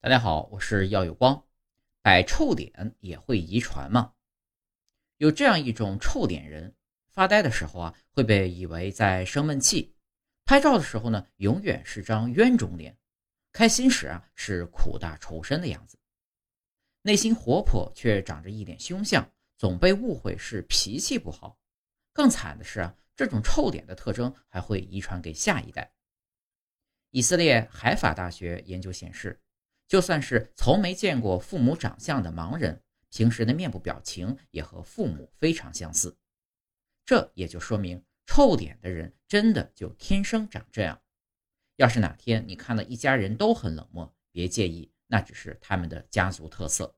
大家好，我是耀有光。摆臭脸也会遗传吗？有这样一种臭脸人，发呆的时候啊，会被以为在生闷气；拍照的时候呢，永远是张冤种脸；开心时啊，是苦大仇深的样子；内心活泼却长着一点凶相，总被误会是脾气不好。更惨的是啊，这种臭脸的特征还会遗传给下一代。以色列海法大学研究显示。就算是从没见过父母长相的盲人，平时的面部表情也和父母非常相似。这也就说明，臭脸的人真的就天生长这样。要是哪天你看到一家人都很冷漠，别介意，那只是他们的家族特色。